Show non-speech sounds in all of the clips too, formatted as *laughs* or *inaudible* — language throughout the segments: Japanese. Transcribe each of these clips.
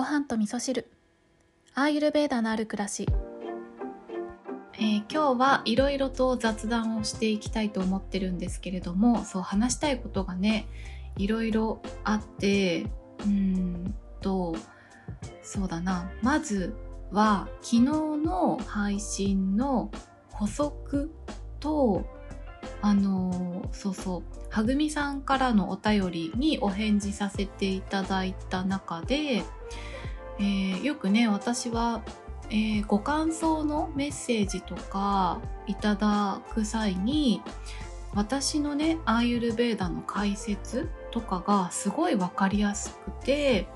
ご飯と味噌汁。アーユルベーダのある暮らし、えー、今日はいろいろと雑談をしていきたいと思ってるんですけれどもそう話したいことがねいろいろあってうんとそうだな。まずは昨日の配信の補足とあのそうそうはぐみさんからのお便りにお返事させていただいた中で、えー、よくね私は、えー、ご感想のメッセージとかいただく際に私のねアーユルベーダの解説とかがすごい分かりやすくて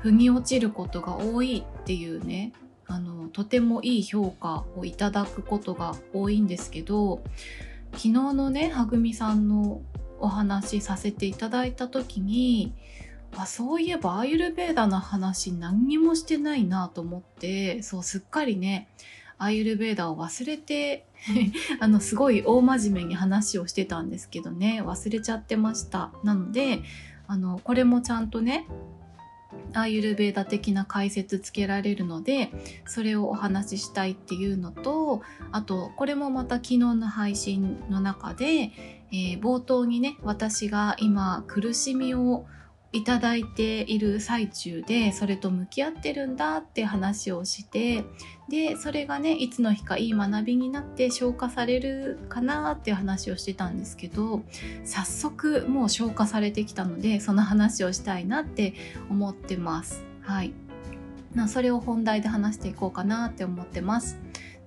腑に落ちることが多いっていうねあのとてもいい評価をいただくことが多いんですけど昨日のねはぐみさんのお話しさせていただいた時にあそういえばアーユルベーダの話何にもしてないなと思ってそうすっかりねアーユルベーダを忘れて *laughs* あのすごい大真面目に話をしてたんですけどね忘れちゃってました。なのであのこれもちゃんとねアーユルベーダ的な解説つけられるのでそれをお話ししたいっていうのとあとこれもまた昨日の配信の中で、えー、冒頭にね私が今苦しみをいただいている最中でそれと向き合ってるんだって話をしてでそれがねいつの日かいい学びになって消化されるかなって話をしてたんですけど早速もう消化されてきたのでその話をしたいなって思ってます。はいそれを本題で話していこうかなって思ってます。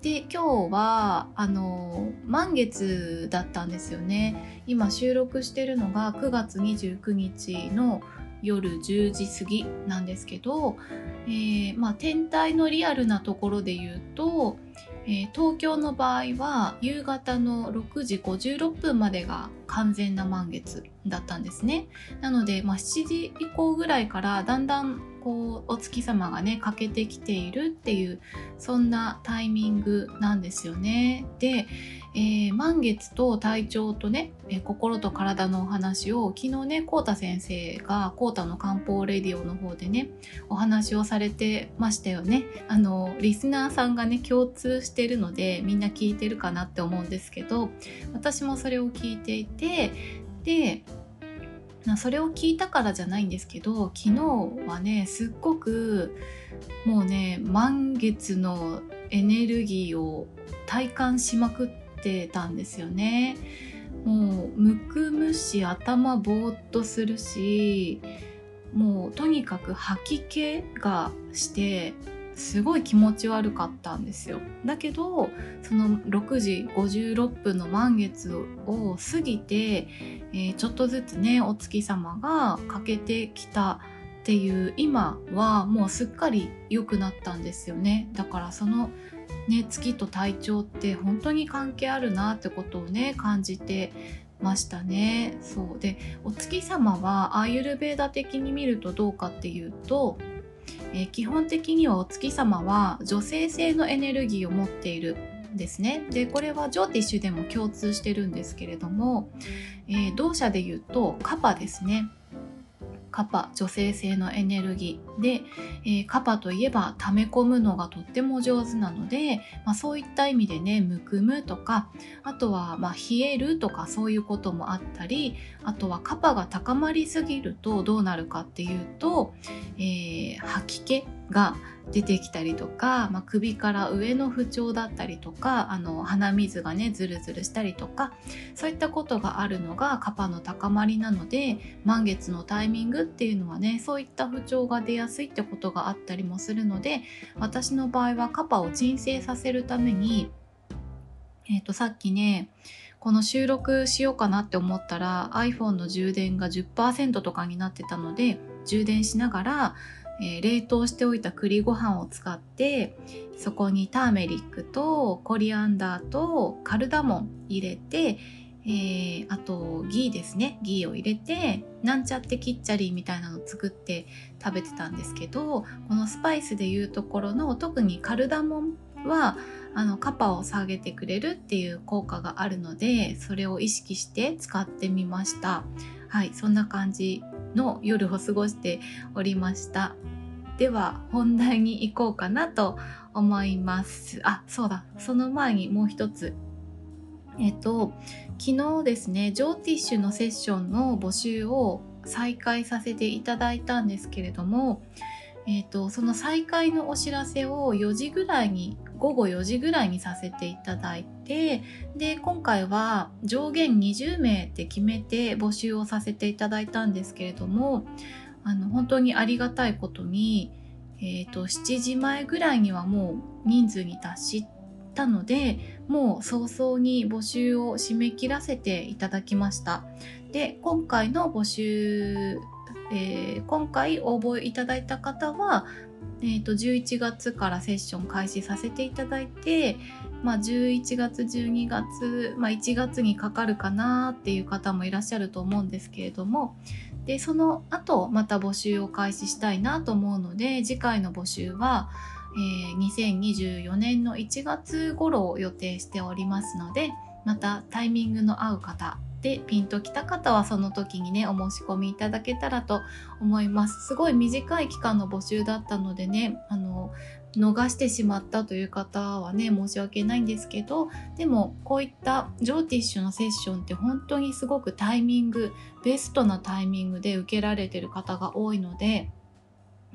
で今日はあの満月だったんですよね今収録してるのが9月29日の夜10時過ぎなんですけど、えー、まあ、天体のリアルなところで言うと、えー、東京の場合は夕方の6時56分までが完全な満月だったんですね。なので、まあ、7時以降ぐらいからだんだんこうお月様がね欠けてきているっていうそんなタイミングなんですよね。で、えー、満月と体調とね、え、心と体のお話を昨日ねこうた先生がこうたの漢方レディオの方でねお話をされてましたよねあのリスナーさんがね共通してるのでみんな聞いてるかなって思うんですけど私もそれを聞いていてでそれを聞いたからじゃないんですけど昨日はねすっごくもうね満月のエネルギーを体感しまくってたんですよね。もうむくむし頭ぼーっとするしもうとにかく吐き気がしてすごい気持ち悪かったんですよ。だけどその6時56分の満月を過ぎて、えー、ちょっとずつねお月様が欠けてきたっていう今はもうすっかり良くなったんですよね。だからそのね、月と体調って本当に関係あるなってことをね感じてましたね。そう。でお月様はアーユルベーダ的に見るとどうかっていうと、えー、基本的にはお月様は女性性のエネルギーを持っているんですね。でこれはジョーティッシュでも共通してるんですけれども、えー、同社で言うとカパですね。カパ女性性のエネルギーで、えー、カパといえば溜め込むのがとっても上手なので、まあ、そういった意味でねむくむとかあとはま冷えるとかそういうこともあったりあとはカパが高まりすぎるとどうなるかっていうと、えー、吐き気が出てきたりとか、まあ、首から上の不調だったりとかあの鼻水がねズルズルしたりとかそういったことがあるのがカパの高まりなので満月のタイミングっていうのはねそういった不調が出やすいってことがあったりもするので私の場合はカパを鎮静させるために、えー、とさっきねこの収録しようかなって思ったら iPhone の充電が10%とかになってたので充電しながらえー、冷凍しておいた栗ご飯を使ってそこにターメリックとコリアンダーとカルダモン入れて、えー、あとギーですね。ギーを入れてなんちゃってキッチャリーみたいなのを作って食べてたんですけどこのスパイスでいうところの特にカルダモンはあのカパを下げてくれるっていう効果があるのでそれを意識して使ってみました。はいそんな感じの夜を過ごしておりました。では本題に行こうかなと思います。あそうだ。その前にもう一つ。えっと昨日ですねジョーティッシュのセッションの募集を再開させていただいたんですけれどもえーと、その再開のお知らせを4時ぐらいに午後4時ぐらいにさせていただいてで今回は上限20名って決めて募集をさせていただいたんですけれどもあの本当にありがたいことに、えーと、7時前ぐらいにはもう人数に達したのでもう早々に募集を締め切らせていただきました。で今回の募集えー、今回応募いただいた方は、えーと、11月からセッション開始させていただいて、まあ、11月12月、まあ、1月にかかるかなっていう方もいらっしゃると思うんですけれどもでその後また募集を開始したいなと思うので次回の募集は、えー、2024年の1月頃を予定しておりますのでまたタイミングの合う方でピンときた方はその時にねお申し込みいただけたらと思いますすごい短い期間の募集だったのでねあの逃してしまったという方はね申し訳ないんですけどでもこういったジョーティッシュのセッションって本当にすごくタイミングベストなタイミングで受けられてる方が多いので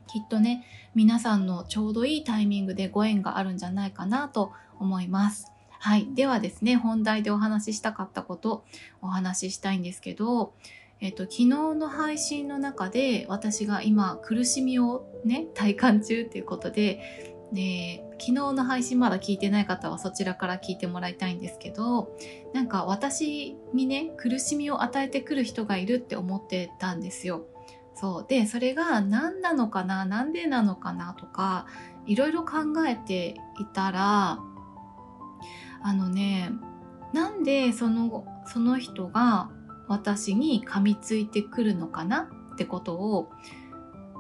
きっとね皆さんのちょうどいいタイミングでご縁があるんじゃないかなと思います。はい。ではですね、本題でお話ししたかったことお話ししたいんですけど、えっと、昨日の配信の中で私が今苦しみをね、体感中っていうことで、で昨日の配信まだ聞いてない方はそちらから聞いてもらいたいんですけどなんか私にね苦しみを与えてくる人がいるって思ってたんですよ。そうでそれが何なのかななんでなのかなとかいろいろ考えていたらあのねなんでそのその人が私に噛みついてくるのかな？ってことを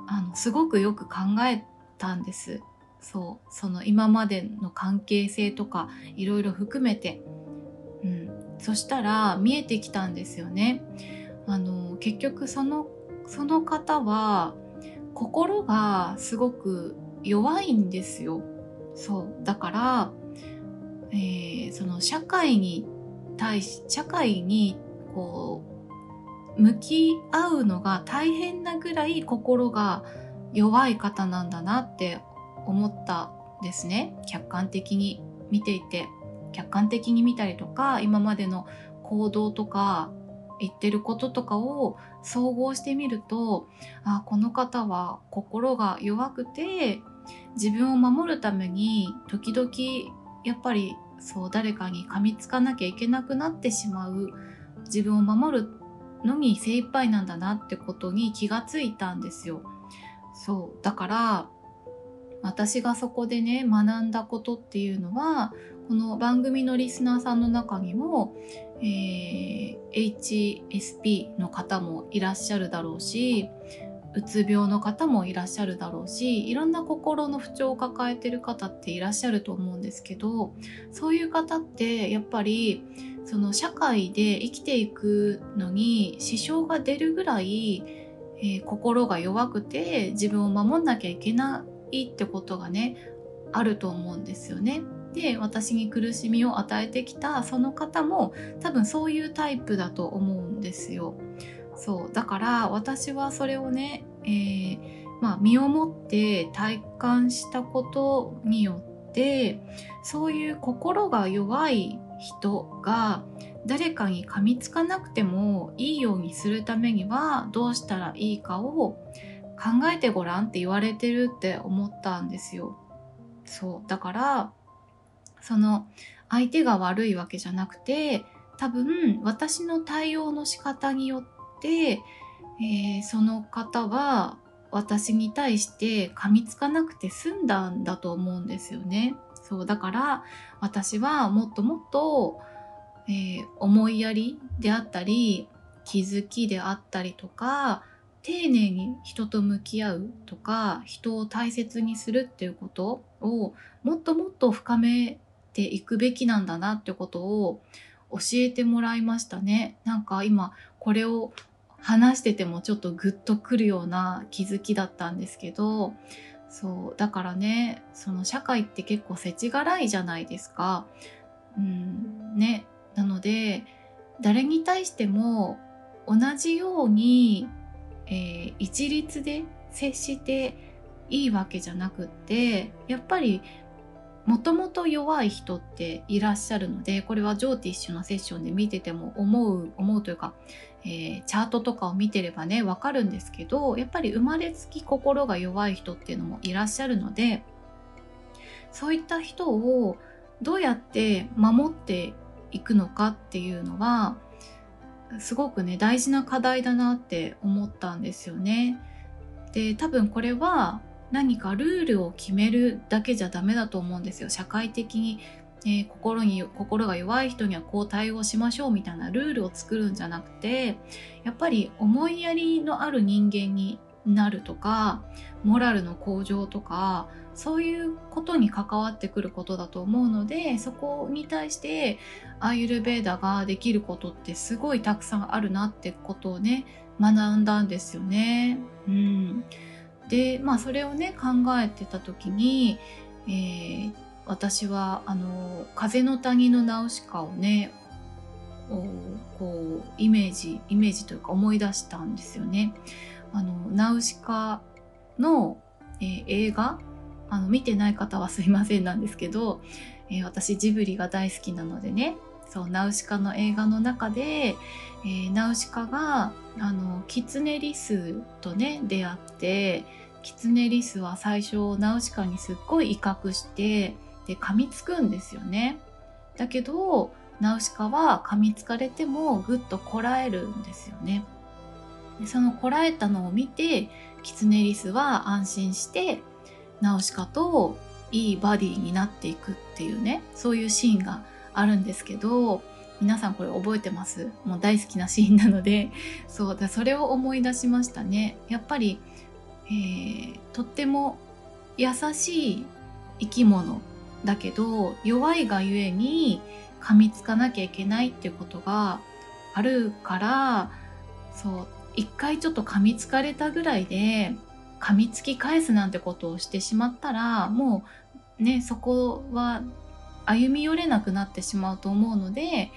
あのすごくよく考えたんです。そう。その今までの関係性とかいろいろ含めて、うん、そしたら見えてきたんですよね。あの結局そのその方は心がすごく弱いんですよ。そう。だからえー、その社会に対し社会にこう向き合うのが大変なぐらい心が弱い方なんだなって思ったですね。客観的に見ていて。客観的に見たりとか今までの行動とか言ってることとかを総合してみるとあこの方は心が弱くて自分を守るために時々やっぱりそう誰かに噛みつかなきゃいけなくなってしまう自分を守るのに精一杯なんだなってことに気がついたんですよ。そうだから私がそこでね学んだことっていうのはこの番組のリスナーさんの中にも、えー、HSP の方もいらっしゃるだろうしうつ病の方もいらっしゃるだろうしいろんな心の不調を抱えてる方っていらっしゃると思うんですけどそういう方ってやっぱりその社会で生きていくのに支障が出るぐらい、えー、心が弱くて自分を守んなきゃいけないってことがねあると思うんですよね。で私に苦しみを与えてきたその方も多分そういうタイプだと思うんですよ。そうだから私はそれをね、えー、まあ、身をもって体感したことによってそういう心が弱い人が誰かに噛みつかなくてもいいようにするためにはどうしたらいいかを考えてごらんって言われてるって思ったんですよ。そうだからその相手が悪いわけじゃなくて多分私の対応の仕方によっ、えー、その方は私に対して噛みつかなくて済んだんだと思うんですよね。そうだから私はもっともっと、えー、思いやりであったり気づきであったりとか丁寧に人と向き合うとか人を大切にするっていうことをもっともっと深めていくべきなんだなってことを教えてもらいましたね。なんか今これを話しててもちょっとグッとくるような気づきだったんですけどそうだからねその社会って結構世知辛いじゃないですか。うんね、なので誰に対しても同じように、えー、一律で接していいわけじゃなくってやっぱりもともと弱い人っていらっしゃるのでこれはジョーティッシュのセッションで見てても思う思うというか、えー、チャートとかを見てればねわかるんですけどやっぱり生まれつき心が弱い人っていうのもいらっしゃるのでそういった人をどうやって守っていくのかっていうのはすごくね大事な課題だなって思ったんですよね。で多分これは何かルールを決めるだけじゃダメだと思うんですよ社会的に、えー、心に心が弱い人にはこう対応しましょうみたいなルールを作るんじゃなくてやっぱり思いやりのある人間になるとかモラルの向上とかそういうことに関わってくることだと思うのでそこに対してアーユルベーダができることってすごいたくさんあるなってことをね学んだんですよね。うんでまあそれをね考えてた時に、えー、私はあの「風の谷のナウシカ」をねこうイメージイメージというか思い出したんですよね。あのナウシカの、えー、映画あの見てない方はすいませんなんですけど、えー、私ジブリが大好きなのでねそうナウシカの映画の中で、えー、ナウシカがあのキツネリスとね出会ってキツネリスは最初ナウシカにすっごい威嚇してで噛みつくんですよね。だけどナウシカは噛みつかれてもぐっとこらえるんですよね。でそのこらえたのを見てキツネリスは安心してナウシカといいバディになっていくっていうねそういうシーンがあるんですけど皆さんこれ覚えてます？もう大好きなシーンなので。*laughs* そうだそれを思い出しましたね。やっぱりえー、とっても優しい生き物だけど弱いがゆえに噛みつかなきゃいけないっていうことがあるからそう一回ちょっと噛みつかれたぐらいで噛みつき返すなんてことをしてしまったらもうねそこは歩み寄れなくなってしまうと思うので、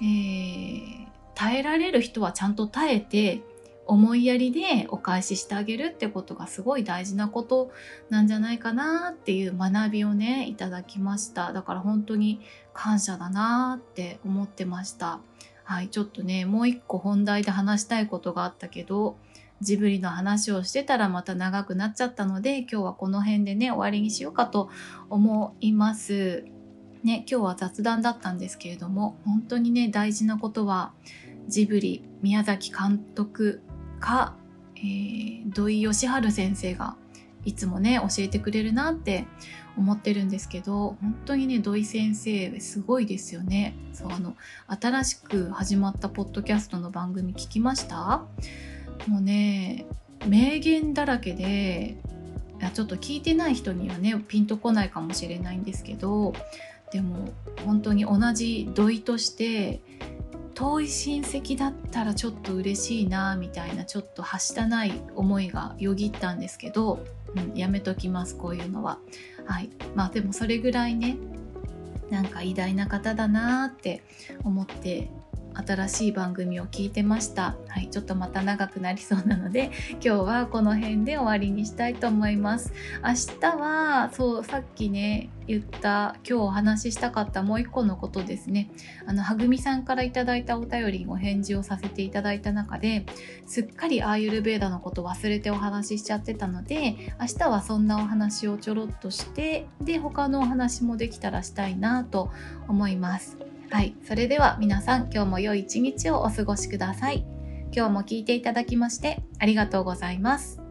えー、耐えられる人はちゃんと耐えて思いやりでお返ししてあげるってことがすごい大事なことなんじゃないかなっていう学びをねいただきました。だから本当に感謝だなって思ってました。はいちょっとねもう一個本題で話したいことがあったけどジブリの話をしてたらまた長くなっちゃったので今日はこの辺でね終わりにしようかと思います。ね今日は雑談だったんですけれども本当にね大事なことはジブリ宮崎監督か、えー、土井善晴先生がいつもね教えてくれるなって思ってるんですけど本当にね土井先生すごいですよね。そうあの新しく始まったポッドキャストの番組聞きました？もうね名言だらけでちょっと聞いてない人にはねピンとこないかもしれないんですけどでも本当に同じ土井として遠い親戚だったらちょっと嬉しいなみたいなちょっとはしたない思いがよぎったんですけど、うん、やめときますこういうのは。はいまあでもそれぐらいねなんか偉大な方だなって思って新しい番組を聞いてました。はい、ちょっとまた長くなりそうなので、*laughs* 今日はこの辺で終わりにしたいと思います。明日は、そう、さっきね、言った、今日お話ししたかったもう一個のことですね。あの、はぐみさんから頂いたお便りにお返事をさせていただいた中で、すっかりアーユルベーダのこと忘れてお話ししちゃってたので、明日はそんなお話をちょろっとして、で、他のお話もできたらしたいなと思います。はい、それでは皆さん今日も良い一日をお過ごしください。今日も聞いていただきましてありがとうございます。